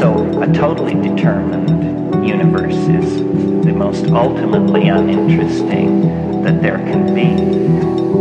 So, a totally determined universe is the most ultimately uninteresting that there can be.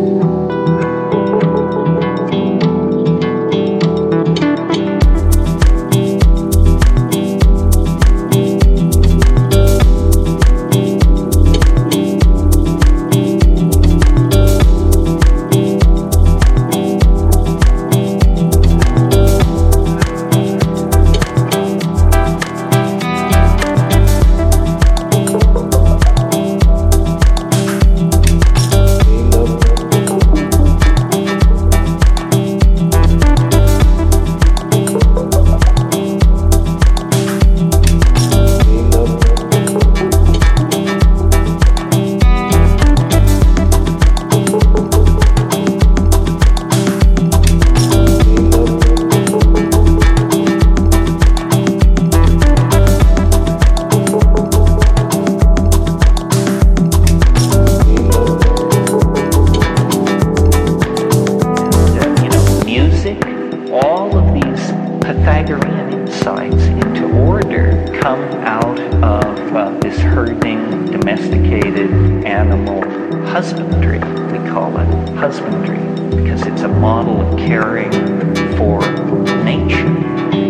Domesticated animal husbandry. We call it husbandry because it's a model of caring for nature.